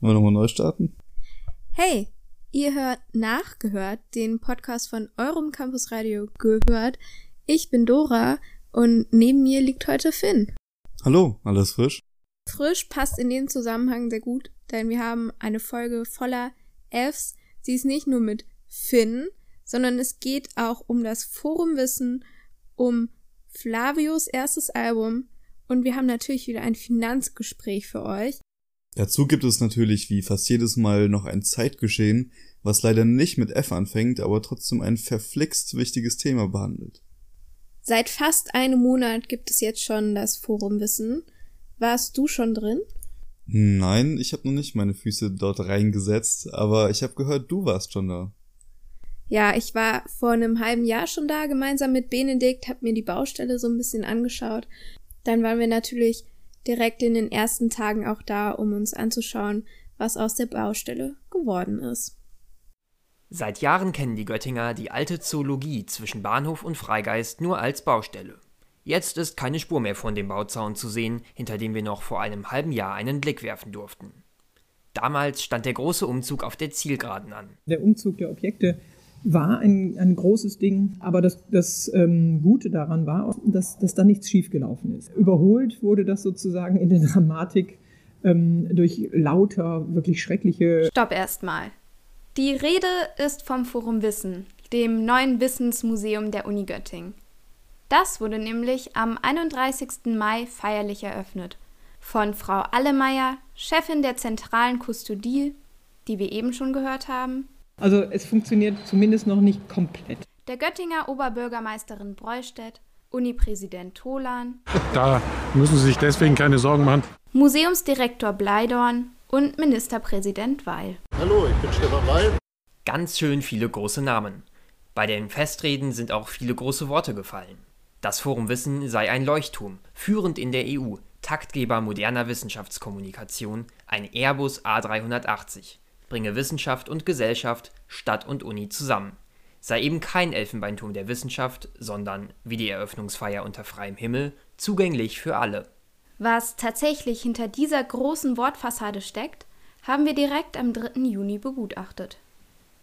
Wollen wir nochmal neu starten? Hey, ihr hört nachgehört, den Podcast von eurem Campus Radio gehört. Ich bin Dora und neben mir liegt heute Finn. Hallo, alles frisch? Frisch passt in dem Zusammenhang sehr gut, denn wir haben eine Folge voller Fs. Sie ist nicht nur mit Finn, sondern es geht auch um das Forumwissen, um Flavios erstes Album und wir haben natürlich wieder ein Finanzgespräch für euch. Dazu gibt es natürlich wie fast jedes Mal noch ein Zeitgeschehen, was leider nicht mit F anfängt, aber trotzdem ein verflixt wichtiges Thema behandelt. Seit fast einem Monat gibt es jetzt schon das Forumwissen. Warst du schon drin? Nein, ich habe noch nicht meine Füße dort reingesetzt, aber ich habe gehört, du warst schon da. Ja, ich war vor einem halben Jahr schon da, gemeinsam mit Benedikt, hab mir die Baustelle so ein bisschen angeschaut. Dann waren wir natürlich direkt in den ersten Tagen auch da, um uns anzuschauen, was aus der Baustelle geworden ist. Seit Jahren kennen die Göttinger die alte Zoologie zwischen Bahnhof und Freigeist nur als Baustelle. Jetzt ist keine Spur mehr von dem Bauzaun zu sehen, hinter dem wir noch vor einem halben Jahr einen Blick werfen durften. Damals stand der große Umzug auf der Zielgeraden an. Der Umzug der Objekte war ein, ein großes Ding, aber das, das ähm, Gute daran war, dass, dass da nichts schiefgelaufen ist. Überholt wurde das sozusagen in der Dramatik ähm, durch lauter, wirklich schreckliche. Stopp erstmal. Die Rede ist vom Forum Wissen, dem neuen Wissensmuseum der Uni Göttingen. Das wurde nämlich am 31. Mai feierlich eröffnet. Von Frau Allemeyer, Chefin der zentralen Kustodie, die wir eben schon gehört haben, also es funktioniert zumindest noch nicht komplett. Der Göttinger Oberbürgermeisterin Breustedt, Unipräsident Tolan. Da müssen Sie sich deswegen keine Sorgen machen. Museumsdirektor Bleidorn und Ministerpräsident Weil. Hallo, ich bin Stefan Weil. Ganz schön viele große Namen. Bei den Festreden sind auch viele große Worte gefallen. Das Forum Wissen sei ein Leuchtturm, führend in der EU, Taktgeber moderner Wissenschaftskommunikation, ein Airbus A380 bringe Wissenschaft und Gesellschaft, Stadt und Uni zusammen. Sei eben kein Elfenbeinturm der Wissenschaft, sondern, wie die Eröffnungsfeier unter freiem Himmel, zugänglich für alle. Was tatsächlich hinter dieser großen Wortfassade steckt, haben wir direkt am 3. Juni begutachtet.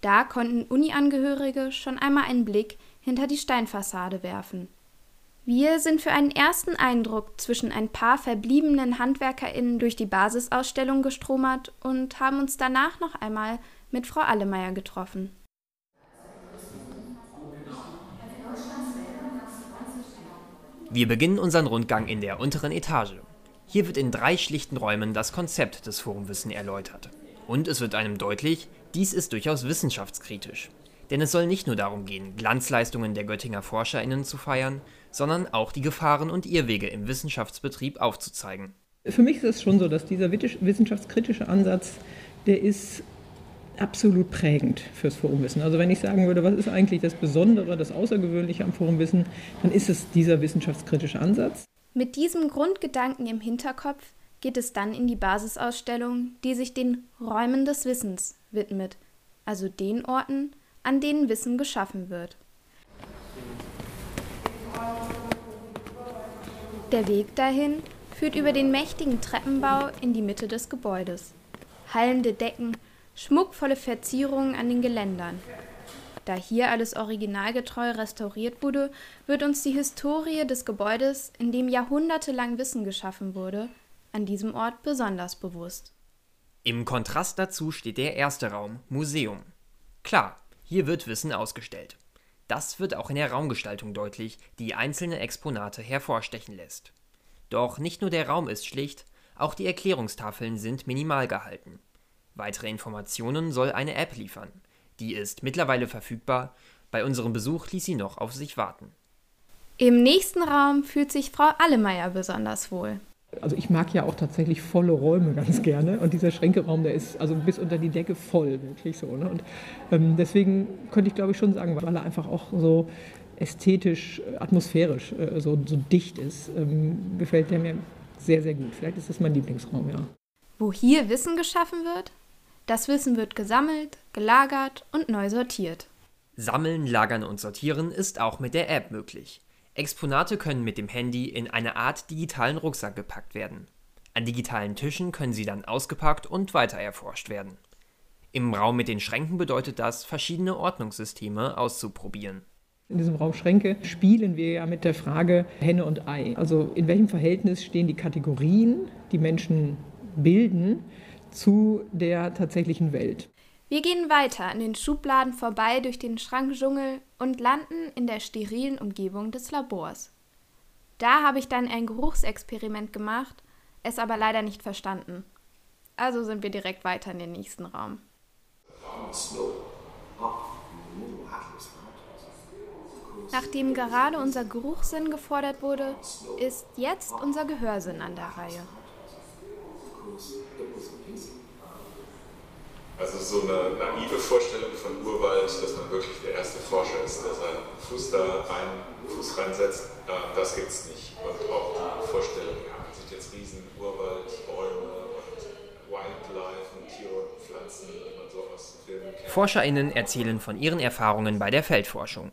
Da konnten Uni-Angehörige schon einmal einen Blick hinter die Steinfassade werfen. Wir sind für einen ersten Eindruck zwischen ein paar verbliebenen HandwerkerInnen durch die Basisausstellung gestromert und haben uns danach noch einmal mit Frau Allemeyer getroffen. Wir beginnen unseren Rundgang in der unteren Etage. Hier wird in drei schlichten Räumen das Konzept des Forumwissen erläutert. Und es wird einem deutlich, dies ist durchaus wissenschaftskritisch. Denn es soll nicht nur darum gehen, Glanzleistungen der Göttinger ForscherInnen zu feiern, sondern auch die Gefahren und Irrwege im Wissenschaftsbetrieb aufzuzeigen. Für mich ist es schon so, dass dieser wissenschaftskritische Ansatz, der ist absolut prägend fürs Forumwissen. Also wenn ich sagen würde, was ist eigentlich das Besondere, das Außergewöhnliche am Forumwissen, dann ist es dieser wissenschaftskritische Ansatz. Mit diesem Grundgedanken im Hinterkopf geht es dann in die Basisausstellung, die sich den Räumen des Wissens widmet, also den Orten, an denen Wissen geschaffen wird. Der Weg dahin führt über den mächtigen Treppenbau in die Mitte des Gebäudes. Hallende Decken, schmuckvolle Verzierungen an den Geländern. Da hier alles originalgetreu restauriert wurde, wird uns die Historie des Gebäudes, in dem jahrhundertelang Wissen geschaffen wurde, an diesem Ort besonders bewusst. Im Kontrast dazu steht der erste Raum, Museum. Klar, hier wird Wissen ausgestellt. Das wird auch in der Raumgestaltung deutlich, die einzelne Exponate hervorstechen lässt. Doch nicht nur der Raum ist schlicht, auch die Erklärungstafeln sind minimal gehalten. Weitere Informationen soll eine App liefern. Die ist mittlerweile verfügbar, bei unserem Besuch ließ sie noch auf sich warten. Im nächsten Raum fühlt sich Frau Allemeyer besonders wohl. Also ich mag ja auch tatsächlich volle Räume ganz gerne und dieser Schränkeraum, der ist also bis unter die Decke voll, wirklich so. Ne? Und ähm, deswegen könnte ich glaube ich schon sagen, weil er einfach auch so ästhetisch, atmosphärisch äh, so, so dicht ist, ähm, gefällt der mir sehr, sehr gut. Vielleicht ist das mein Lieblingsraum, ja. Wo hier Wissen geschaffen wird, das Wissen wird gesammelt, gelagert und neu sortiert. Sammeln, lagern und sortieren ist auch mit der App möglich. Exponate können mit dem Handy in eine Art digitalen Rucksack gepackt werden. An digitalen Tischen können sie dann ausgepackt und weiter erforscht werden. Im Raum mit den Schränken bedeutet das, verschiedene Ordnungssysteme auszuprobieren. In diesem Raum Schränke spielen wir ja mit der Frage Henne und Ei. Also in welchem Verhältnis stehen die Kategorien, die Menschen bilden, zu der tatsächlichen Welt. Wir gehen weiter an den Schubladen vorbei durch den Schrankdschungel und landen in der sterilen Umgebung des Labors. Da habe ich dann ein Geruchsexperiment gemacht, es aber leider nicht verstanden. Also sind wir direkt weiter in den nächsten Raum. Nachdem gerade unser Geruchssinn gefordert wurde, ist jetzt unser Gehörsinn an der Reihe. Also so eine naive Vorstellung von Urwald, dass man wirklich der erste Forscher ist, der seinen Fuß da rein, Fuß reinsetzt, das gibt es nicht. Und auch die Vorstellung, ja, man sieht jetzt riesen Urwald, Bäume und Wildlife und Tiere und Pflanzen, wie man so. ForscherInnen erzählen von ihren Erfahrungen bei der Feldforschung.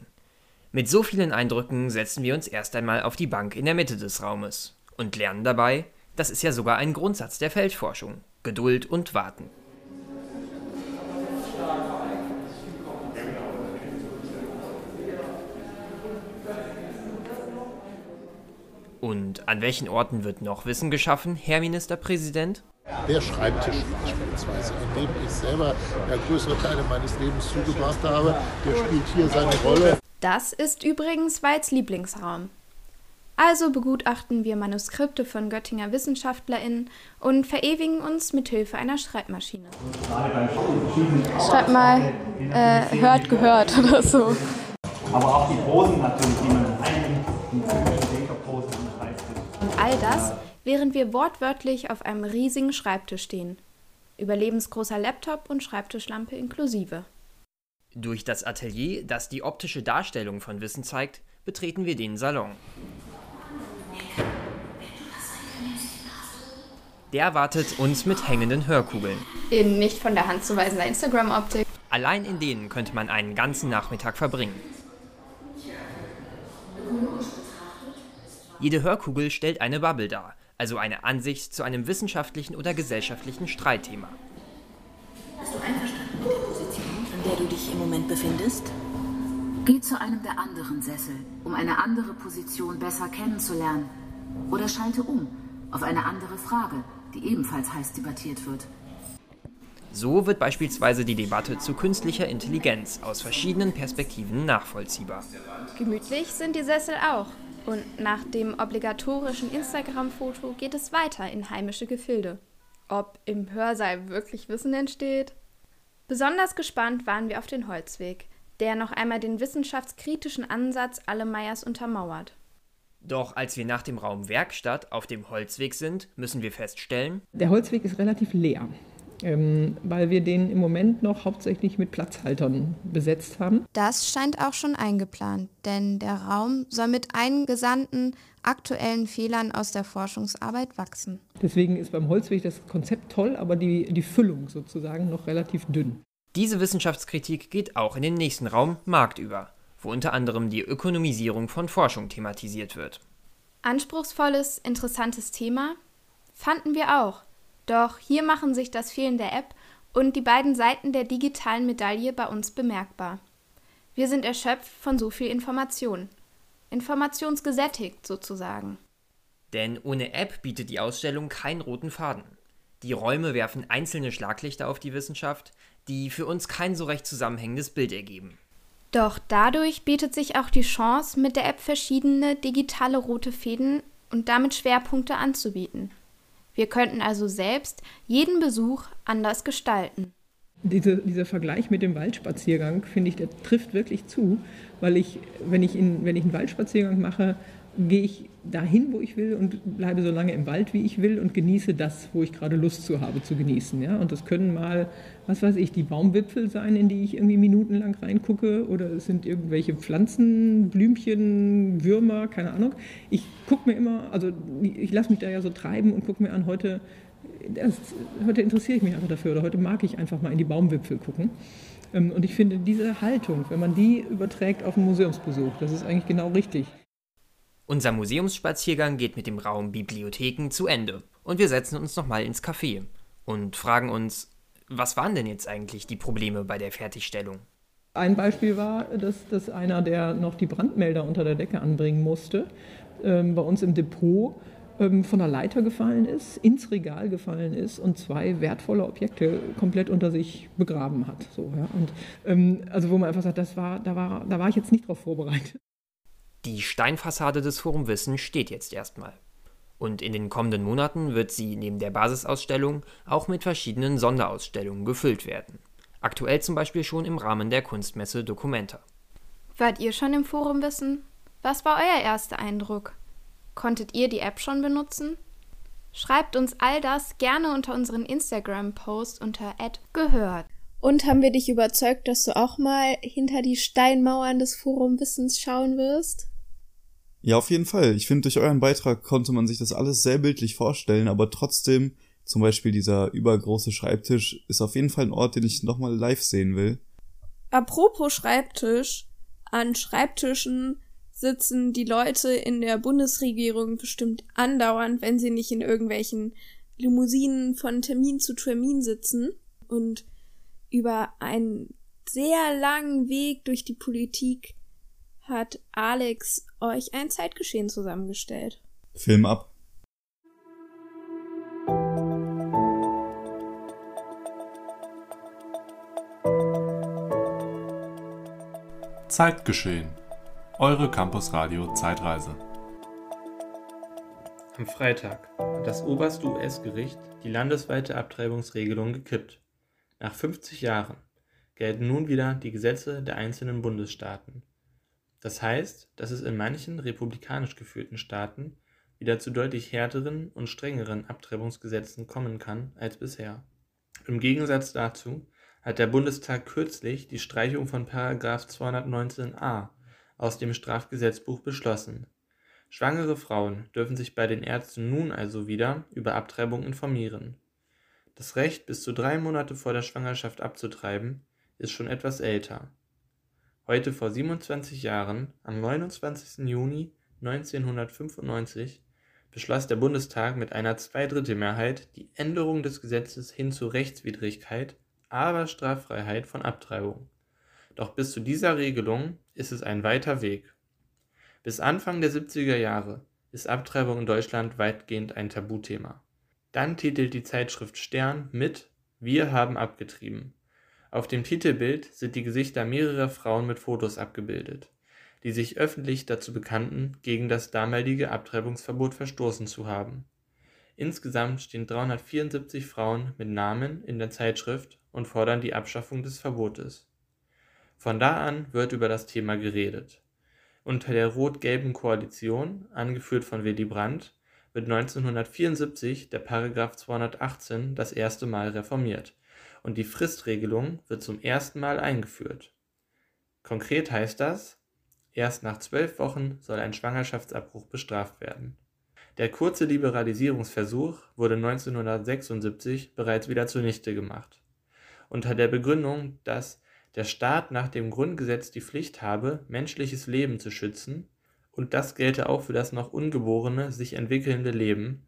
Mit so vielen Eindrücken setzen wir uns erst einmal auf die Bank in der Mitte des Raumes und lernen dabei, das ist ja sogar ein Grundsatz der Feldforschung, Geduld und Warten. Und an welchen Orten wird noch Wissen geschaffen, Herr Ministerpräsident? Der Schreibtisch beispielsweise, an dem ich selber größere Teile meines Lebens zugebracht habe, der spielt hier seine Rolle. Das ist übrigens Weids Lieblingsraum. Also begutachten wir Manuskripte von Göttinger WissenschaftlerInnen und verewigen uns mit Hilfe einer Schreibmaschine. Schreib mal, äh, hört, gehört oder so. Aber auch die Posen natürlich, die man einnimmt, all das, während wir wortwörtlich auf einem riesigen Schreibtisch stehen. Überlebensgroßer Laptop und Schreibtischlampe inklusive. Durch das Atelier, das die optische Darstellung von Wissen zeigt, betreten wir den Salon. Der erwartet uns mit hängenden Hörkugeln. In nicht von der Hand zu weisender Instagram-Optik. Allein in denen könnte man einen ganzen Nachmittag verbringen. Jede Hörkugel stellt eine Bubble dar, also eine Ansicht zu einem wissenschaftlichen oder gesellschaftlichen Streitthema. Bist du einverstanden mit der Position, in der du dich im Moment befindest? Geh zu einem der anderen Sessel, um eine andere Position besser kennenzulernen. Oder schalte um auf eine andere Frage, die ebenfalls heiß debattiert wird. So wird beispielsweise die Debatte zu künstlicher Intelligenz aus verschiedenen Perspektiven nachvollziehbar. Gemütlich sind die Sessel auch. Und nach dem obligatorischen Instagram-Foto geht es weiter in heimische Gefilde. Ob im Hörsaal wirklich Wissen entsteht? Besonders gespannt waren wir auf den Holzweg, der noch einmal den wissenschaftskritischen Ansatz Allemeyers untermauert. Doch als wir nach dem Raum Werkstatt auf dem Holzweg sind, müssen wir feststellen, Der Holzweg ist relativ leer, weil wir den im Moment noch hauptsächlich mit Platzhaltern besetzt haben. Das scheint auch schon eingeplant, denn der Raum soll mit eingesandten aktuellen Fehlern aus der Forschungsarbeit wachsen. Deswegen ist beim Holzweg das Konzept toll, aber die, die Füllung sozusagen noch relativ dünn. diese Wissenschaftskritik geht auch in den nächsten Raum Markt über, wo unter anderem die Ökonomisierung von Forschung thematisiert wird. Anspruchsvolles, interessantes Thema? Fanden wir auch. Doch hier machen sich das Fehlen der App und die beiden Seiten der digitalen Medaille bei uns bemerkbar. Wir sind erschöpft von so viel Information. Informationsgesättigt sozusagen. Denn ohne App bietet die Ausstellung keinen roten Faden. Die Räume werfen einzelne Schlaglichter auf die Wissenschaft, die für uns kein so recht zusammenhängendes Bild ergeben. Doch dadurch bietet sich auch die Chance, mit der App verschiedene digitale rote Fäden und damit Schwerpunkte anzubieten. Wir könnten also selbst jeden Besuch anders gestalten. Diese, dieser Vergleich mit dem Waldspaziergang, finde ich, der trifft wirklich zu, weil ich, wenn ich, in, wenn ich einen Waldspaziergang mache, gehe ich dahin, wo ich will und bleibe so lange im Wald, wie ich will und genieße das, wo ich gerade Lust zu habe zu genießen. Ja? Und das können mal, was weiß ich, die Baumwipfel sein, in die ich irgendwie minutenlang reingucke oder es sind irgendwelche Pflanzen, Blümchen, Würmer, keine Ahnung. Ich gucke mir immer, also ich lasse mich da ja so treiben und gucke mir an, heute, das, heute interessiere ich mich einfach dafür oder heute mag ich einfach mal in die Baumwipfel gucken. Ähm, Und ich finde diese Haltung, wenn man die überträgt auf einen Museumsbesuch, das ist eigentlich genau richtig. Unser Museumsspaziergang geht mit dem Raum Bibliotheken zu Ende Und wir setzen uns nochmal ins Café und fragen uns, was waren denn jetzt eigentlich die Probleme bei der Fertigstellung? Ein Beispiel war, dass, dass einer, der noch die Brandmelder unter der Decke anbringen musste, ähm, bei uns im Depot ähm, von der Leiter gefallen ist, ins Regal gefallen ist und zwei wertvolle Objekte komplett unter sich begraben hat. So, ja. und, ähm, also wo man einfach sagt, das war, da, war, da war ich jetzt nicht drauf vorbereitet. Die Steinfassade des Forum Wissen steht jetzt erstmal. Und in den kommenden Monaten wird sie neben der Basisausstellung auch mit verschiedenen Sonderausstellungen gefüllt werden. Aktuell zum Beispiel schon im Rahmen der Kunstmesse Documenta. Wart ihr schon im Forum Wissen? Was war euer erster Eindruck? Konntet ihr die App schon benutzen? Schreibt uns all das gerne unter unseren Instagram-Post unter gehört. Und haben wir dich überzeugt, dass du auch mal hinter die Steinmauern des Forum Wissens schauen wirst? Ja, auf jeden Fall. Ich finde, durch euren Beitrag konnte man sich das alles sehr bildlich vorstellen, aber trotzdem, zum Beispiel dieser übergroße Schreibtisch, ist auf jeden Fall ein Ort, den ich nochmal live sehen will. Apropos Schreibtisch, an Schreibtischen sitzen die Leute in der Bundesregierung bestimmt andauernd, wenn sie nicht in irgendwelchen Limousinen von Termin zu Termin sitzen und über einen sehr langen Weg durch die Politik hat Alex euch ein Zeitgeschehen zusammengestellt. Film ab. Zeitgeschehen. Eure Campus Radio Zeitreise. Am Freitag hat das oberste US-Gericht die landesweite Abtreibungsregelung gekippt. Nach 50 Jahren gelten nun wieder die Gesetze der einzelnen Bundesstaaten. Das heißt, dass es in manchen republikanisch geführten Staaten wieder zu deutlich härteren und strengeren Abtreibungsgesetzen kommen kann als bisher. Im Gegensatz dazu hat der Bundestag kürzlich die Streichung von § 219a aus dem Strafgesetzbuch beschlossen. Schwangere Frauen dürfen sich bei den Ärzten nun also wieder über Abtreibung informieren. Das Recht, bis zu drei Monate vor der Schwangerschaft abzutreiben, ist schon etwas älter Heute vor 27 Jahren, am 29. Juni 1995, beschloss der Bundestag mit einer Zweidrittelmehrheit die Änderung des Gesetzes hin zu Rechtswidrigkeit, aber Straffreiheit von Abtreibung. Doch bis zu dieser Regelung ist es ein weiter Weg. Bis Anfang der 70er Jahre ist Abtreibung in Deutschland weitgehend ein Tabuthema. Dann titelt die Zeitschrift Stern mit Wir haben abgetrieben auf dem Titelbild sind die Gesichter mehrerer Frauen mit Fotos abgebildet, die sich öffentlich dazu bekannten, gegen das damalige Abtreibungsverbot verstoßen zu haben. Insgesamt stehen 374 Frauen mit Namen in der Zeitschrift und fordern die Abschaffung des Verbotes. Von da an wird über das Thema geredet. Unter der rot-gelben Koalition, angeführt von Willy Brandt, wird 1974 der Paragraph 218 das erste Mal reformiert und die Fristregelung wird zum ersten Mal eingeführt. Konkret heißt das, erst nach zwölf Wochen soll ein Schwangerschaftsabbruch bestraft werden. Der kurze Liberalisierungsversuch wurde 1976 bereits wieder zunichte gemacht. Unter der Begründung, dass der Staat nach dem Grundgesetz die Pflicht habe, menschliches Leben zu schützen, und das gelte auch für das noch ungeborene, sich entwickelnde Leben,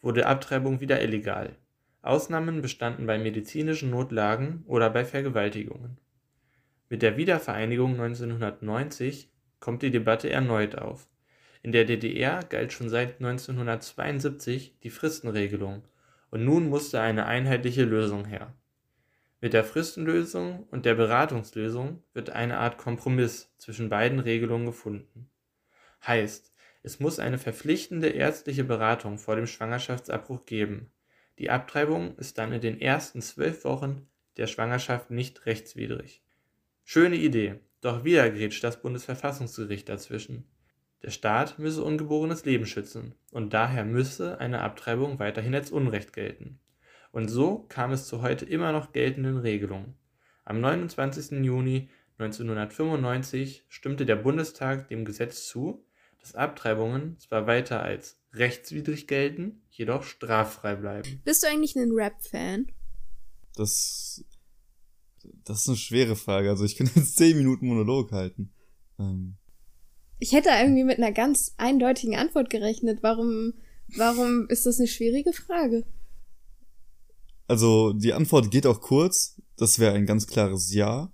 wurde Abtreibung wieder illegal Ausnahmen bestanden bei medizinischen Notlagen oder bei Vergewaltigungen. Mit der Wiedervereinigung 1990 kommt die Debatte erneut auf. In der DDR galt schon seit 1972 die Fristenregelung und nun musste eine einheitliche Lösung her. Mit der Fristenlösung und der Beratungslösung wird eine Art Kompromiss zwischen beiden Regelungen gefunden. Heißt, es muss eine verpflichtende ärztliche Beratung vor dem Schwangerschaftsabbruch geben die Abtreibung ist dann in den ersten zwölf Wochen der Schwangerschaft nicht rechtswidrig. Schöne Idee, doch wieder grätscht das Bundesverfassungsgericht dazwischen. Der Staat müsse ungeborenes Leben schützen und daher müsse eine Abtreibung weiterhin als Unrecht gelten. Und so kam es zu heute immer noch geltenden Regelungen. Am 29. Juni 1995 stimmte der Bundestag dem Gesetz zu, dass Abtreibungen zwar weiter als rechtswidrig gelten, jedoch straffrei bleiben. Bist du eigentlich ein Rap-Fan? Das, das ist eine schwere Frage. Also ich kann jetzt zehn Minuten Monolog halten. Ähm. Ich hätte irgendwie mit einer ganz eindeutigen Antwort gerechnet. Warum, Warum ist das eine schwierige Frage? Also die Antwort geht auch kurz. Das wäre ein ganz klares Ja.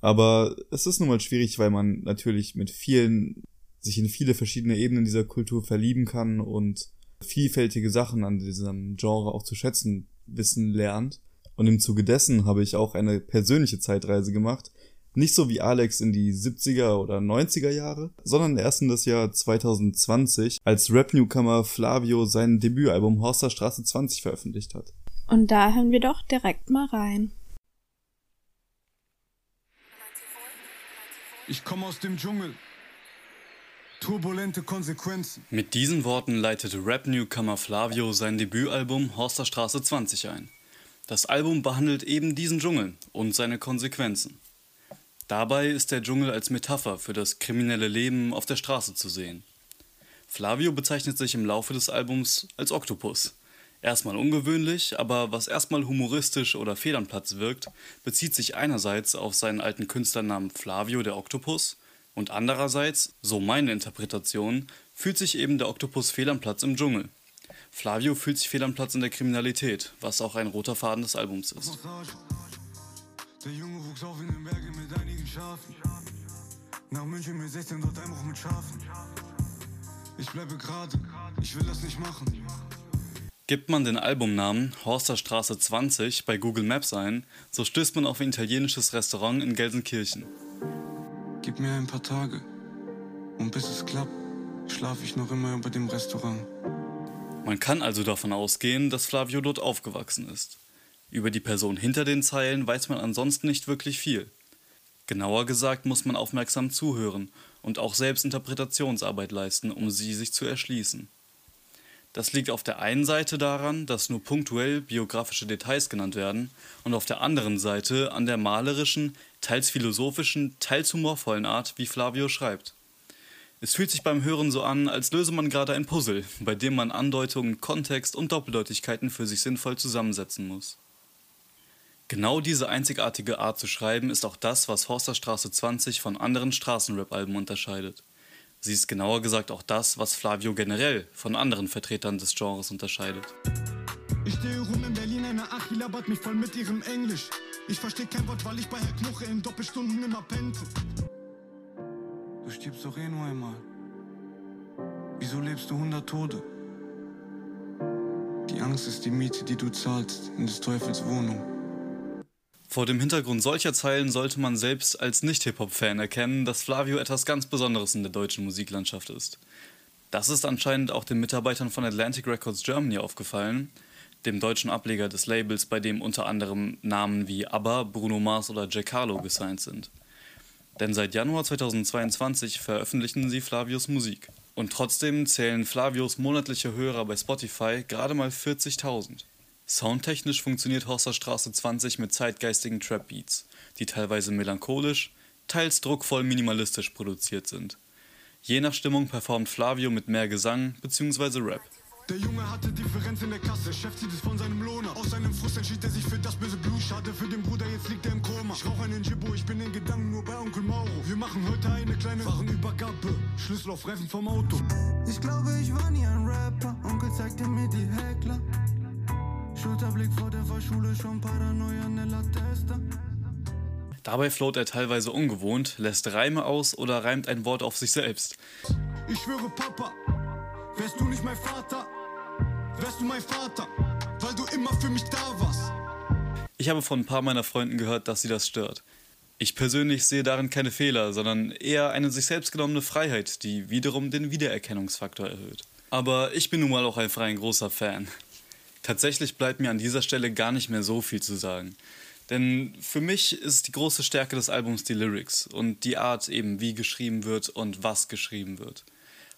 Aber es ist nun mal schwierig, weil man natürlich mit vielen, sich in viele verschiedene Ebenen dieser Kultur verlieben kann und vielfältige Sachen an diesem Genre auch zu schätzen wissen lernt. Und im Zuge dessen habe ich auch eine persönliche Zeitreise gemacht. Nicht so wie Alex in die 70er oder 90er Jahre, sondern erst in das Jahr 2020, als Rap-Newcomer Flavio sein Debütalbum Horster Straße 20 veröffentlicht hat. Und da hören wir doch direkt mal rein. Ich komme aus dem Dschungel. Turbulente Konsequenzen. Mit diesen Worten leitete Rap-Newcomer Flavio sein Debütalbum Horster Straße 20 ein. Das Album behandelt eben diesen Dschungel und seine Konsequenzen. Dabei ist der Dschungel als Metapher für das kriminelle Leben auf der Straße zu sehen. Flavio bezeichnet sich im Laufe des Albums als Oktopus. Erstmal ungewöhnlich, aber was erstmal humoristisch oder fehl am Platz wirkt, bezieht sich einerseits auf seinen alten Künstlernamen Flavio der Oktopus und andererseits, so meine Interpretation, fühlt sich eben der Oktopus fehl am Platz im Dschungel. Flavio fühlt sich fehl am Platz in der Kriminalität, was auch ein roter Faden des Albums ist. Der Junge wuchs auf in den Bergen mit einigen Schafen. Nach München mit 16 dort Einbruch mit Schafen. Ich bleibe gerade, ich will das nicht machen. Gibt man den Albumnamen Horster Straße 20 bei Google Maps ein, so stößt man auf ein italienisches Restaurant in Gelsenkirchen. Gib mir ein paar Tage. Und bis es klappt, schlafe ich noch immer über dem Restaurant. Man kann also davon ausgehen, dass Flavio dort aufgewachsen ist. Über die Person hinter den Zeilen weiß man ansonsten nicht wirklich viel. Genauer gesagt muss man aufmerksam zuhören und auch selbst Interpretationsarbeit leisten, um sie sich zu erschließen. Das liegt auf der einen Seite daran, dass nur punktuell biografische Details genannt werden und auf der anderen Seite an der malerischen, teils philosophischen, teils humorvollen Art, wie Flavio schreibt. Es fühlt sich beim Hören so an, als löse man gerade ein Puzzle, bei dem man Andeutungen, Kontext und Doppeldeutigkeiten für sich sinnvoll zusammensetzen muss. Genau diese einzigartige Art zu schreiben ist auch das, was Forsterstraße 20 von anderen Straßenrap-Alben unterscheidet. Sie ist genauer gesagt auch das, was Flavio generell von anderen Vertretern des Genres unterscheidet. Ich stehe rum in Berlin, eine Achi labert mich voll mit ihrem Englisch. Ich verstehe kein Wort, weil ich bei Herr Knoche in Doppelstunden immer pennte. Du stirbst doch eh nur einmal. Wieso lebst du hundert Tode? Die Angst ist die Miete, die du zahlst in des Teufels Wohnung. Vor dem Hintergrund solcher Zeilen sollte man selbst als Nicht-Hip-Hop-Fan erkennen, dass Flavio etwas ganz Besonderes in der deutschen Musiklandschaft ist. Das ist anscheinend auch den Mitarbeitern von Atlantic Records Germany aufgefallen, dem deutschen Ableger des Labels, bei dem unter anderem Namen wie ABBA, Bruno Mars oder Jack Harlow gesigned sind. Denn seit Januar 2022 veröffentlichen sie Flavios Musik. Und trotzdem zählen Flavios monatliche Hörer bei Spotify gerade mal 40.000. Soundtechnisch funktioniert Horster Straße 20 mit zeitgeistigen Trap-Beats, die teilweise melancholisch, teils druckvoll minimalistisch produziert sind. Je nach Stimmung performt Flavio mit mehr Gesang bzw. Rap. Der Junge hatte Differenz in der Kasse, Chef zieht es von seinem Lohner. Aus seinem Frust entschied er sich für das böse Blut. Schade für den Bruder, jetzt liegt er im Koma. Ich rauch einen Jibbo, ich bin in Gedanken nur bei Onkel Mauro. Wir machen heute eine kleine Warenübergabe. Schlüssel auf Reifen vom Auto. Ich glaube, ich war nie ein Rapper. Onkel zeigte mir die Heckler. Schulterblick vor der Fahrschule, schon Paranoia nella testa. Dabei float er teilweise ungewohnt, lässt Reime aus oder reimt ein Wort auf sich selbst. Ich schwöre, Papa, wärst du nicht mein Vater, wärst du mein Vater, weil du immer für mich da warst. Ich habe von ein paar meiner Freunden gehört, dass sie das stört. Ich persönlich sehe darin keine Fehler, sondern eher eine sich selbst genommene Freiheit, die wiederum den Wiedererkennungsfaktor erhöht. Aber ich bin nun mal auch einfach ein großer Fan. Tatsächlich bleibt mir an dieser Stelle gar nicht mehr so viel zu sagen. Denn für mich ist die große Stärke des Albums die Lyrics und die Art eben, wie geschrieben wird und was geschrieben wird.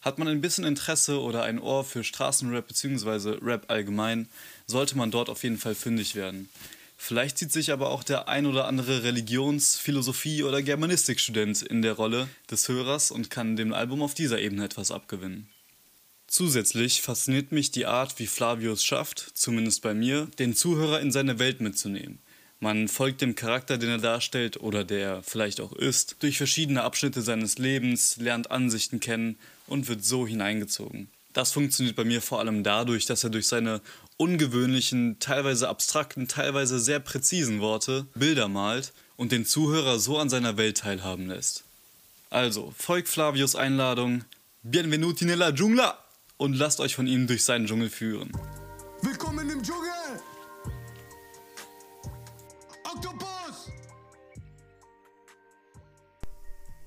Hat man ein bisschen Interesse oder ein Ohr für Straßenrap bzw. Rap allgemein, sollte man dort auf jeden Fall fündig werden. Vielleicht sieht sich aber auch der ein oder andere Religions-, Philosophie- oder Germanistikstudent in der Rolle des Hörers und kann dem Album auf dieser Ebene etwas abgewinnen. Zusätzlich fasziniert mich die Art, wie Flavio es schafft, zumindest bei mir, den Zuhörer in seine Welt mitzunehmen. Man folgt dem Charakter, den er darstellt oder der er vielleicht auch ist, durch verschiedene Abschnitte seines Lebens, lernt Ansichten kennen und wird so hineingezogen. Das funktioniert bei mir vor allem dadurch, dass er durch seine ungewöhnlichen, teilweise abstrakten, teilweise sehr präzisen Worte Bilder malt und den Zuhörer so an seiner Welt teilhaben lässt. Also, folgt Flavius Einladung, Bienvenuti nella Jungla und lasst euch von ihm durch seinen Dschungel führen. Willkommen im Dschungel! Oktopus!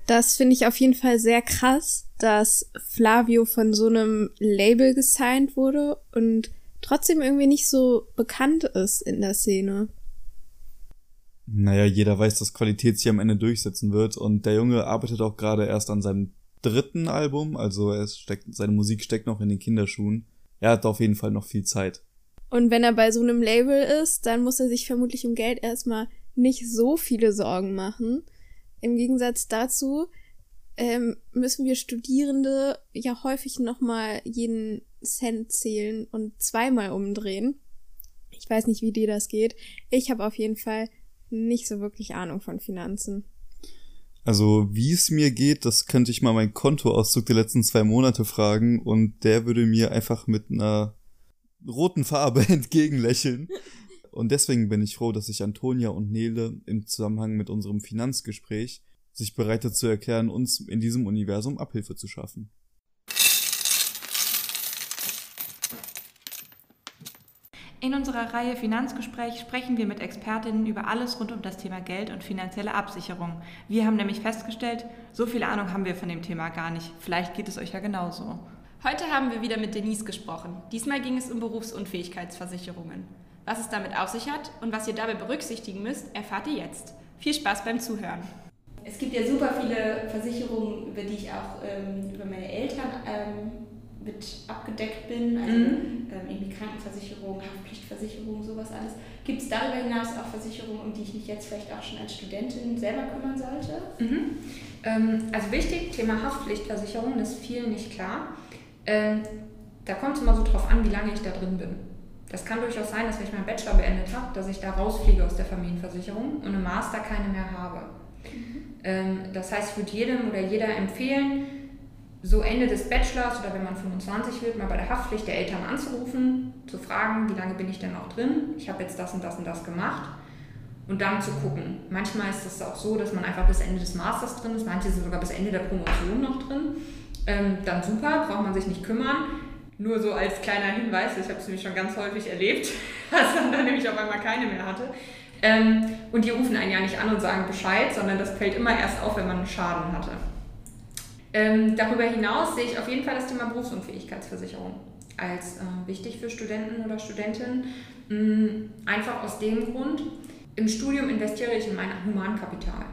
Das finde ich auf jeden Fall sehr krass, dass Flavio von so einem Label gesigned wurde und trotzdem irgendwie nicht so bekannt ist in der Szene. Naja, jeder weiß, dass Qualität sich am Ende durchsetzen wird und der Junge arbeitet auch gerade erst an seinem dritten Album, also er steckt, seine Musik steckt noch in den Kinderschuhen. Er hat auf jeden Fall noch viel Zeit. Und wenn er bei so einem Label ist, dann muss er sich vermutlich um Geld erstmal nicht so viele Sorgen machen. Im Gegensatz dazu ähm, müssen wir Studierende ja häufig nochmal jeden Cent zählen und zweimal umdrehen. Ich weiß nicht, wie dir das geht. Ich habe auf jeden Fall nicht so wirklich Ahnung von Finanzen. Also, wie es mir geht, das könnte ich mal meinen Kontoauszug der letzten zwei Monate fragen und der würde mir einfach mit einer roten Farbe entgegenlächeln. Und deswegen bin ich froh, dass sich Antonia und Nele im Zusammenhang mit unserem Finanzgespräch sich bereit dazu erklären, uns in diesem Universum Abhilfe zu schaffen. In unserer Reihe Finanzgespräch sprechen wir mit Expertinnen über alles rund um das Thema Geld und finanzielle Absicherung. Wir haben nämlich festgestellt, so viel Ahnung haben wir von dem Thema gar nicht. Vielleicht geht es euch ja genauso. Heute haben wir wieder mit Denise gesprochen. Diesmal ging es um Berufsunfähigkeitsversicherungen. Was es damit auf sich hat und was ihr dabei berücksichtigen müsst, erfahrt ihr jetzt. Viel Spaß beim Zuhören. Es gibt ja super viele Versicherungen, über die ich auch ähm, über meine Eltern ähm, mit abgedeckt bin. Also Mhm. ähm, irgendwie Krankenversicherung, Haftpflichtversicherung, sowas alles. Gibt es darüber hinaus auch Versicherungen, um die ich mich jetzt vielleicht auch schon als Studentin selber kümmern sollte? Mhm. Ähm, also wichtig, Thema Haftpflichtversicherung, das ist vielen nicht klar. Ähm, da kommt es immer so drauf an, wie lange ich da drin bin. Das kann durchaus sein, dass wenn ich meinen Bachelor beendet habe, dass ich da rausfliege aus der Familienversicherung und im Master keine mehr habe. Ähm, das heißt, ich würde jedem oder jeder empfehlen, so Ende des Bachelors oder wenn man 25 wird, mal bei der Haftpflicht der Eltern anzurufen, zu fragen, wie lange bin ich denn noch drin? Ich habe jetzt das und das und das gemacht. Und dann zu gucken. Manchmal ist es auch so, dass man einfach bis Ende des Masters drin ist, manche sind sogar bis Ende der Promotion noch drin. Ähm, dann super, braucht man sich nicht kümmern. Nur so als kleiner Hinweis, ich habe es nämlich schon ganz häufig erlebt, dass man dann nämlich auf einmal keine mehr hatte. Ähm, und die rufen einen ja nicht an und sagen Bescheid, sondern das fällt immer erst auf, wenn man einen Schaden hatte. Ähm, darüber hinaus sehe ich auf jeden Fall das Thema Berufsunfähigkeitsversicherung als äh, wichtig für Studenten oder Studentinnen. Mm, einfach aus dem Grund, im Studium investiere ich in mein Humankapital.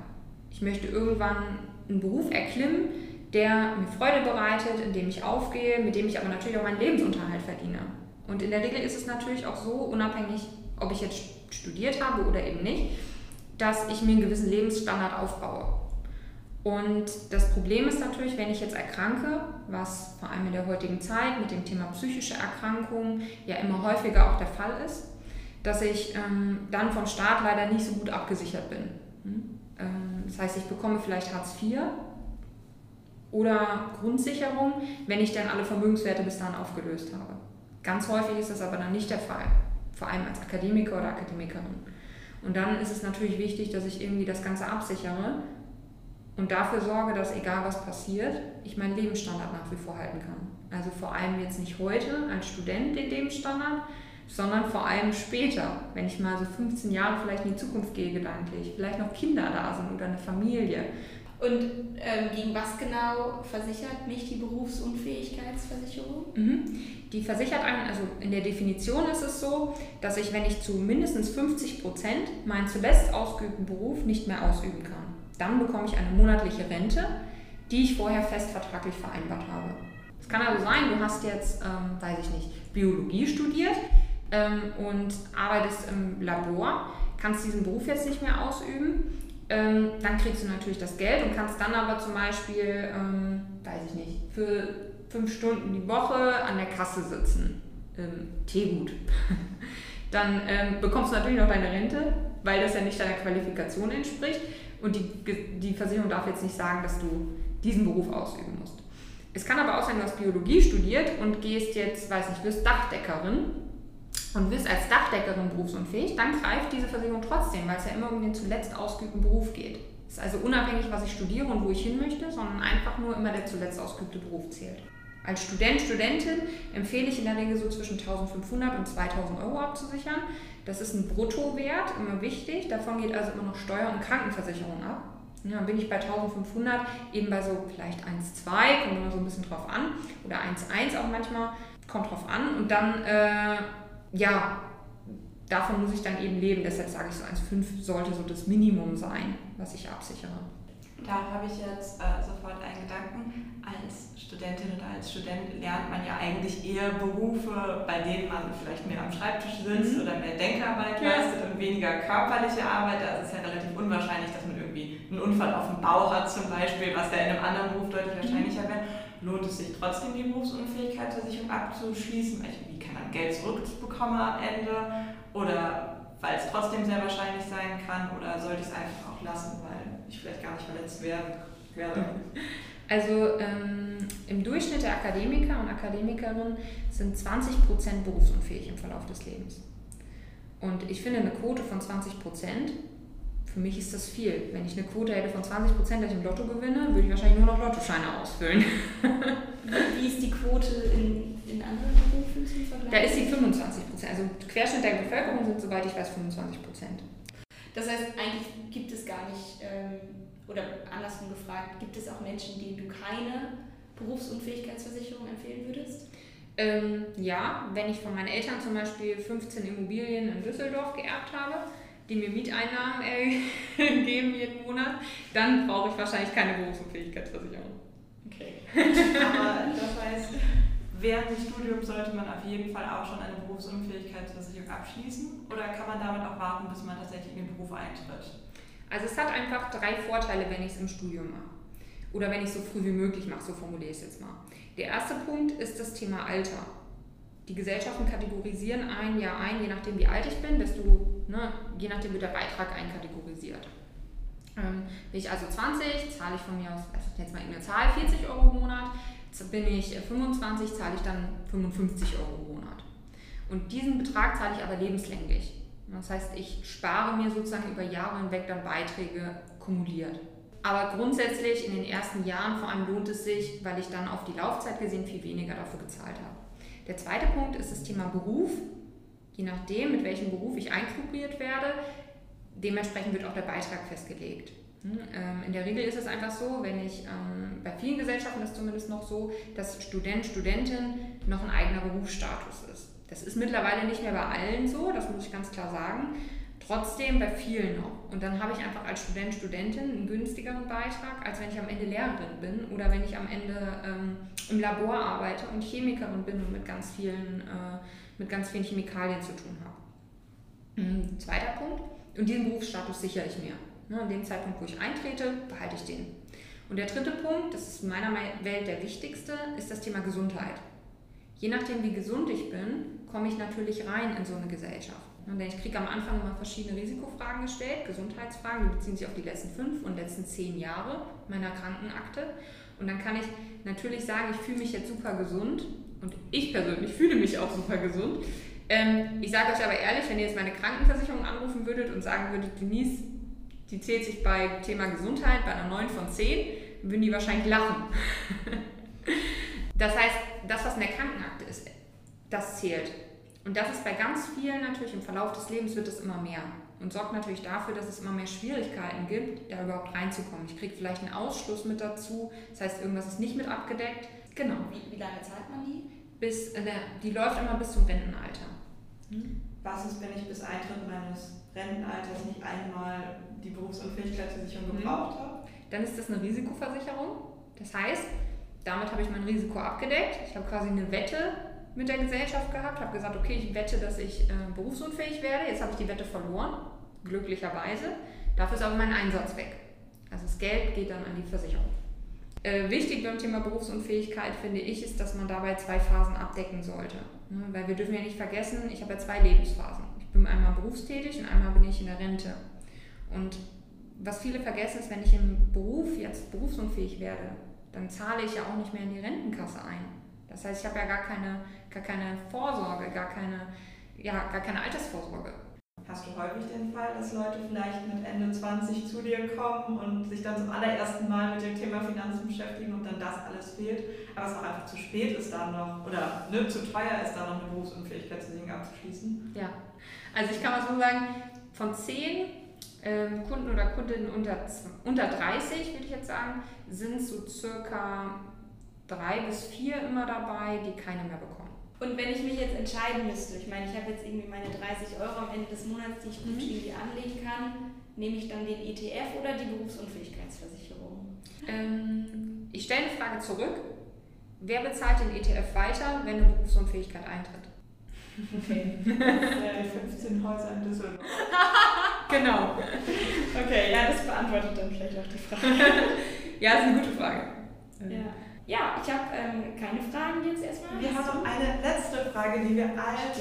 Ich möchte irgendwann einen Beruf erklimmen, der mir Freude bereitet, in dem ich aufgehe, mit dem ich aber natürlich auch meinen Lebensunterhalt verdiene. Und in der Regel ist es natürlich auch so, unabhängig, ob ich jetzt studiert habe oder eben nicht, dass ich mir einen gewissen Lebensstandard aufbaue. Und das Problem ist natürlich, wenn ich jetzt erkranke, was vor allem in der heutigen Zeit mit dem Thema psychische Erkrankungen ja immer häufiger auch der Fall ist, dass ich ähm, dann vom Staat leider nicht so gut abgesichert bin. Hm? Ähm, das heißt, ich bekomme vielleicht Hartz IV oder Grundsicherung, wenn ich dann alle Vermögenswerte bis dahin aufgelöst habe. Ganz häufig ist das aber dann nicht der Fall, vor allem als Akademiker oder Akademikerin. Und dann ist es natürlich wichtig, dass ich irgendwie das Ganze absichere und dafür sorge, dass egal was passiert, ich meinen Lebensstandard nach wie vor halten kann. Also vor allem jetzt nicht heute als Student den Lebensstandard, sondern vor allem später, wenn ich mal so 15 Jahre vielleicht in die Zukunft gehe gedanklich, vielleicht noch Kinder da sind oder eine Familie. Und ähm, gegen was genau versichert mich die Berufsunfähigkeitsversicherung? Mhm. Die versichert einen, also in der Definition ist es so, dass ich, wenn ich zu mindestens 50 Prozent meinen zuletzt ausgeübten Beruf nicht mehr ausüben kann, dann bekomme ich eine monatliche Rente, die ich vorher fest vertraglich vereinbart habe. Es kann also sein, du hast jetzt, ähm, weiß ich nicht, Biologie studiert ähm, und arbeitest im Labor, kannst diesen Beruf jetzt nicht mehr ausüben, ähm, dann kriegst du natürlich das Geld und kannst dann aber zum Beispiel, ähm, weiß ich nicht, für fünf Stunden die Woche an der Kasse sitzen. Teegut. dann ähm, bekommst du natürlich noch deine Rente, weil das ja nicht deiner Qualifikation entspricht. Und die, die Versicherung darf jetzt nicht sagen, dass du diesen Beruf ausüben musst. Es kann aber auch sein, du hast Biologie studiert und gehst jetzt, weiß nicht, wirst Dachdeckerin und bist als Dachdeckerin berufsunfähig, dann greift diese Versicherung trotzdem, weil es ja immer um den zuletzt ausgeübten Beruf geht. Es ist also unabhängig, was ich studiere und wo ich hin möchte, sondern einfach nur immer der zuletzt ausgeübte Beruf zählt. Als Student, Studentin empfehle ich in der Regel so zwischen 1500 und 2000 Euro abzusichern. Das ist ein Bruttowert, immer wichtig. Davon geht also immer noch Steuer- und Krankenversicherung ab. Ja, dann bin ich bei 1500 eben bei so vielleicht 1,2, kommt immer so ein bisschen drauf an. Oder 1,1 auch manchmal, kommt drauf an. Und dann, äh, ja, davon muss ich dann eben leben. Deshalb sage ich so 1,5 sollte so das Minimum sein, was ich absichere. Da habe ich jetzt äh, sofort einen Gedanken. Als Studentin oder als Student lernt man ja eigentlich eher Berufe, bei denen man vielleicht mehr am Schreibtisch sitzt mhm. oder mehr Denkarbeit ja. leistet und weniger körperliche Arbeit. Da ist es ja relativ unwahrscheinlich, dass man irgendwie einen Unfall auf dem Bauch hat zum Beispiel, was ja in einem anderen Beruf deutlich wahrscheinlicher wäre. Lohnt es sich trotzdem, die Berufsunfähigkeitsversicherung abzuschließen? Wie kann man Geld zurückbekommen am Ende? Oder weil es trotzdem sehr wahrscheinlich sein kann? Oder sollte ich es einfach auch lassen, weil ich vielleicht gar nicht verletzt werden werde. Also ähm, im Durchschnitt der Akademiker und Akademikerinnen sind 20% berufsunfähig im Verlauf des Lebens. Und ich finde eine Quote von 20%, für mich ist das viel. Wenn ich eine Quote hätte von 20%, dass ich im Lotto gewinne, würde ich wahrscheinlich nur noch Lottoscheine ausfüllen. Wie ist die Quote in, in anderen Berufen zum Vergleich? Da ist sie 25%. Also Querschnitt der Bevölkerung sind, soweit ich weiß, 25%. Das heißt, eigentlich gibt es gar nicht, ähm, oder andersrum gefragt, gibt es auch Menschen, denen du keine Berufsunfähigkeitsversicherung empfehlen würdest? Ähm, ja, wenn ich von meinen Eltern zum Beispiel 15 Immobilien in Düsseldorf geerbt habe, die mir Mieteinnahmen äh, geben jeden Monat, dann brauche ich wahrscheinlich keine Berufsunfähigkeitsversicherung. Okay. Aber das heißt, während des Studiums sollte man auf jeden Fall auch schon eine Berufsunfähigkeitsversicherung abschließen oder kann man damit auch warten, bis man tatsächlich in den Beruf eintritt? Also es hat einfach drei Vorteile, wenn ich es im Studium mache. Oder wenn ich es so früh wie möglich mache, so formuliere ich es jetzt mal. Der erste Punkt ist das Thema Alter. Die Gesellschaften kategorisieren ein Jahr ein, je nachdem wie alt ich bin, desto, ne, je nachdem wird der Beitrag einkategorisiert. Ähm, bin ich also 20, zahle ich von mir aus, also jetzt mal irgendeine Zahl, 40 Euro im Monat bin ich 25, äh, zahle ich dann 55 Euro im Monat. Und diesen Betrag zahle ich aber lebenslänglich. Das heißt, ich spare mir sozusagen über Jahre hinweg dann Beiträge kumuliert. Aber grundsätzlich in den ersten Jahren vor allem lohnt es sich, weil ich dann auf die Laufzeit gesehen viel weniger dafür gezahlt habe. Der zweite Punkt ist das Thema Beruf. Je nachdem, mit welchem Beruf ich eingruppiert werde, dementsprechend wird auch der Beitrag festgelegt. Hm, ähm, in der Regel ist es einfach so, wenn ich, ähm, bei vielen Gesellschaften ist es zumindest noch so, dass Student, Studentin noch ein eigener Berufsstatus ist. Das ist mittlerweile nicht mehr bei allen so, das muss ich ganz klar sagen. Trotzdem bei vielen noch. Und dann habe ich einfach als Student, Studentin einen günstigeren Beitrag, als wenn ich am Ende Lehrerin bin oder wenn ich am Ende ähm, im Labor arbeite und Chemikerin bin und mit ganz vielen, äh, mit ganz vielen Chemikalien zu tun habe. Mhm. Zweiter Punkt. Und diesen Berufsstatus sichere ich mir. Ne, an dem Zeitpunkt, wo ich eintrete, behalte ich den. Und der dritte Punkt, das ist in meiner Welt der wichtigste, ist das Thema Gesundheit. Je nachdem, wie gesund ich bin, komme ich natürlich rein in so eine Gesellschaft. Ne, ich kriege am Anfang immer verschiedene Risikofragen gestellt, Gesundheitsfragen, die beziehen sich auf die letzten fünf und letzten zehn Jahre meiner Krankenakte. Und dann kann ich natürlich sagen, ich fühle mich jetzt super gesund und ich persönlich fühle mich auch super gesund. Ähm, ich sage euch aber ehrlich, wenn ihr jetzt meine Krankenversicherung anrufen würdet und sagen würdet, Denise, die zählt sich bei Thema Gesundheit bei einer 9 von 10, würden die wahrscheinlich lachen. das heißt, das, was in der Krankenakte ist, das zählt. Und das ist bei ganz vielen natürlich im Verlauf des Lebens wird es immer mehr und sorgt natürlich dafür, dass es immer mehr Schwierigkeiten gibt, da überhaupt reinzukommen. Ich kriege vielleicht einen Ausschluss mit dazu, das heißt, irgendwas ist nicht mit abgedeckt. Genau. Wie, wie lange zahlt man die? Bis, äh, die läuft immer bis zum Rentenalter. Hm? Was ist, wenn ich bis Eintritt meines Rentenalters nicht einmal die Berufsunfähigkeitsversicherung mhm. gebraucht habe? Dann ist das eine Risikoversicherung. Das heißt, damit habe ich mein Risiko abgedeckt. Ich habe quasi eine Wette mit der Gesellschaft gehabt, habe gesagt, okay, ich wette, dass ich äh, berufsunfähig werde. Jetzt habe ich die Wette verloren, glücklicherweise. Dafür ist aber mein Einsatz weg. Also das Geld geht dann an die Versicherung. Äh, wichtig beim Thema Berufsunfähigkeit finde ich, ist, dass man dabei zwei Phasen abdecken sollte. Ne? Weil wir dürfen ja nicht vergessen, ich habe ja zwei Lebensphasen. Ich bin einmal berufstätig und einmal bin ich in der Rente. Und was viele vergessen ist, wenn ich im Beruf jetzt berufsunfähig werde, dann zahle ich ja auch nicht mehr in die Rentenkasse ein. Das heißt, ich habe ja gar keine, gar keine Vorsorge, gar keine, ja, gar keine Altersvorsorge. Hast du häufig den Fall, dass Leute vielleicht mit Ende 20 zu dir kommen und sich dann zum allerersten Mal mit dem Thema Finanzen beschäftigen und dann das alles fehlt, aber es auch einfach zu spät ist, dann noch oder ne, zu teuer ist, dann noch eine Berufsunfähigkeitsversicherung abzuschließen? Ja, also ich kann mal so sagen, von zehn ähm, Kunden oder Kundinnen unter, unter 30, würde ich jetzt sagen, sind so circa drei bis vier immer dabei, die keine mehr bekommen. Und wenn ich mich jetzt entscheiden müsste, ich meine, ich habe jetzt irgendwie meine 30 Euro am Ende des Monats, die ich gut Mhm. irgendwie anlegen kann, nehme ich dann den ETF oder die Berufsunfähigkeitsversicherung? Ähm, ich stelle eine Frage zurück. Wer bezahlt den ETF weiter, wenn eine Berufsunfähigkeit eintritt? Okay. Das, äh, 15 Häuser in Düsseldorf. genau. Okay, ja, das beantwortet dann vielleicht auch die Frage. ja, ist eine gute Frage. Ja, ja ich habe ähm, keine Fragen jetzt erstmal. Wir haben noch eine letzte Frage, die wir allen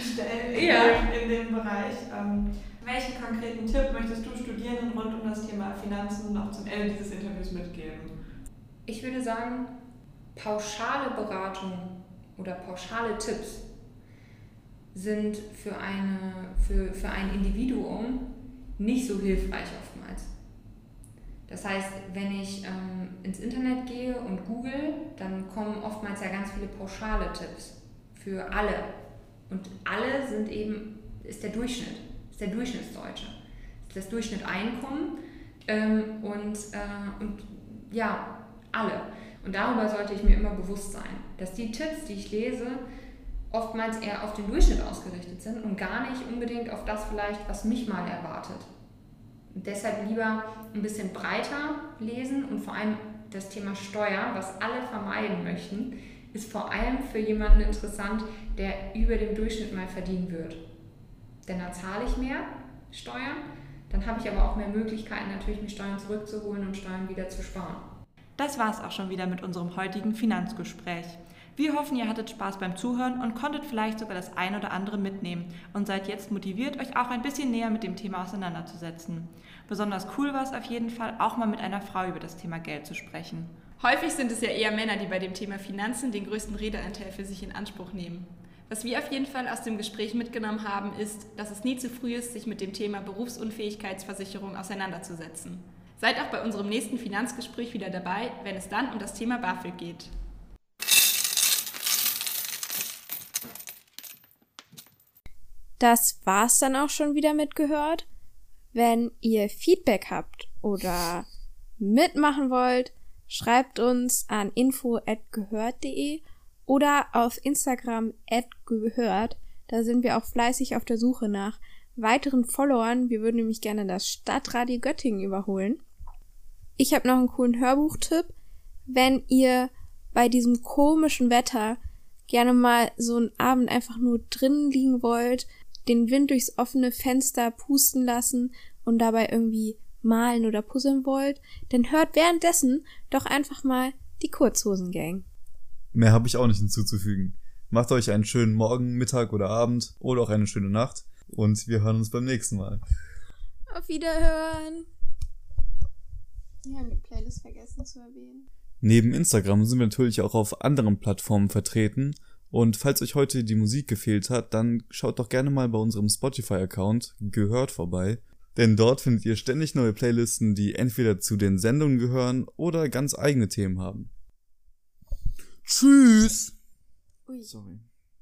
stellen in, Ja. dem, in dem Bereich. Ähm, welchen konkreten Tipp möchtest du Studierenden rund um das Thema Finanzen noch zum Ende dieses Interviews mitgeben? Ich würde sagen, pauschale Beratung oder pauschale Tipps sind für, eine, für, für ein Individuum nicht so hilfreich oftmals. Das heißt, wenn ich ähm, ins Internet gehe und google, dann kommen oftmals ja ganz viele pauschale Tipps für alle. Und alle sind eben, ist der Durchschnitt, ist der Durchschnittsdeutsche. Ist das Durchschnitt Einkommen ähm, und, äh, und ja, alle. Und darüber sollte ich mir immer bewusst sein, dass die Tipps, die ich lese, oftmals eher auf den Durchschnitt ausgerichtet sind und gar nicht unbedingt auf das vielleicht, was mich mal erwartet. Deshalb lieber ein bisschen breiter lesen und vor allem das Thema Steuer, was alle vermeiden möchten, ist vor allem für jemanden interessant, der über dem Durchschnitt mal verdienen wird. Denn da zahle ich mehr Steuern, dann habe ich aber auch mehr Möglichkeiten, natürlich mir Steuern zurückzuholen und Steuern wieder zu sparen. Das war's auch schon wieder mit unserem heutigen Finanzgespräch. Wir hoffen, ihr hattet Spaß beim Zuhören und konntet vielleicht sogar das ein oder andere mitnehmen und seid jetzt motiviert, euch auch ein bisschen näher mit dem Thema auseinanderzusetzen. Besonders cool war es auf jeden Fall, auch mal mit einer Frau über das Thema Geld zu sprechen. Häufig sind es ja eher Männer, die bei dem Thema Finanzen den größten Redeanteil für sich in Anspruch nehmen. Was wir auf jeden Fall aus dem Gespräch mitgenommen haben, ist, dass es nie zu früh ist, sich mit dem Thema Berufsunfähigkeitsversicherung auseinanderzusetzen. Seid auch bei unserem nächsten Finanzgespräch wieder dabei, wenn es dann um das Thema BAföG geht. Das war's dann auch schon wieder mit gehört. Wenn ihr Feedback habt oder mitmachen wollt, schreibt uns an info@gehört.de oder auf Instagram @gehört. Da sind wir auch fleißig auf der Suche nach weiteren Followern. Wir würden nämlich gerne das Stadtradio Göttingen überholen. Ich habe noch einen coolen Hörbuchtipp. Wenn ihr bei diesem komischen Wetter gerne mal so einen Abend einfach nur drinnen liegen wollt, den Wind durchs offene Fenster pusten lassen und dabei irgendwie malen oder puzzeln wollt, dann hört währenddessen doch einfach mal die Kurzhosen-Gang. Mehr habe ich auch nicht hinzuzufügen. Macht euch einen schönen Morgen, Mittag oder Abend oder auch eine schöne Nacht und wir hören uns beim nächsten Mal. Auf Wiederhören! Wir haben die Playlist vergessen zu erwähnen. Neben Instagram sind wir natürlich auch auf anderen Plattformen vertreten und falls euch heute die Musik gefehlt hat, dann schaut doch gerne mal bei unserem Spotify-Account gehört vorbei, denn dort findet ihr ständig neue Playlisten, die entweder zu den Sendungen gehören oder ganz eigene Themen haben. Tschüss! Ui. Sorry.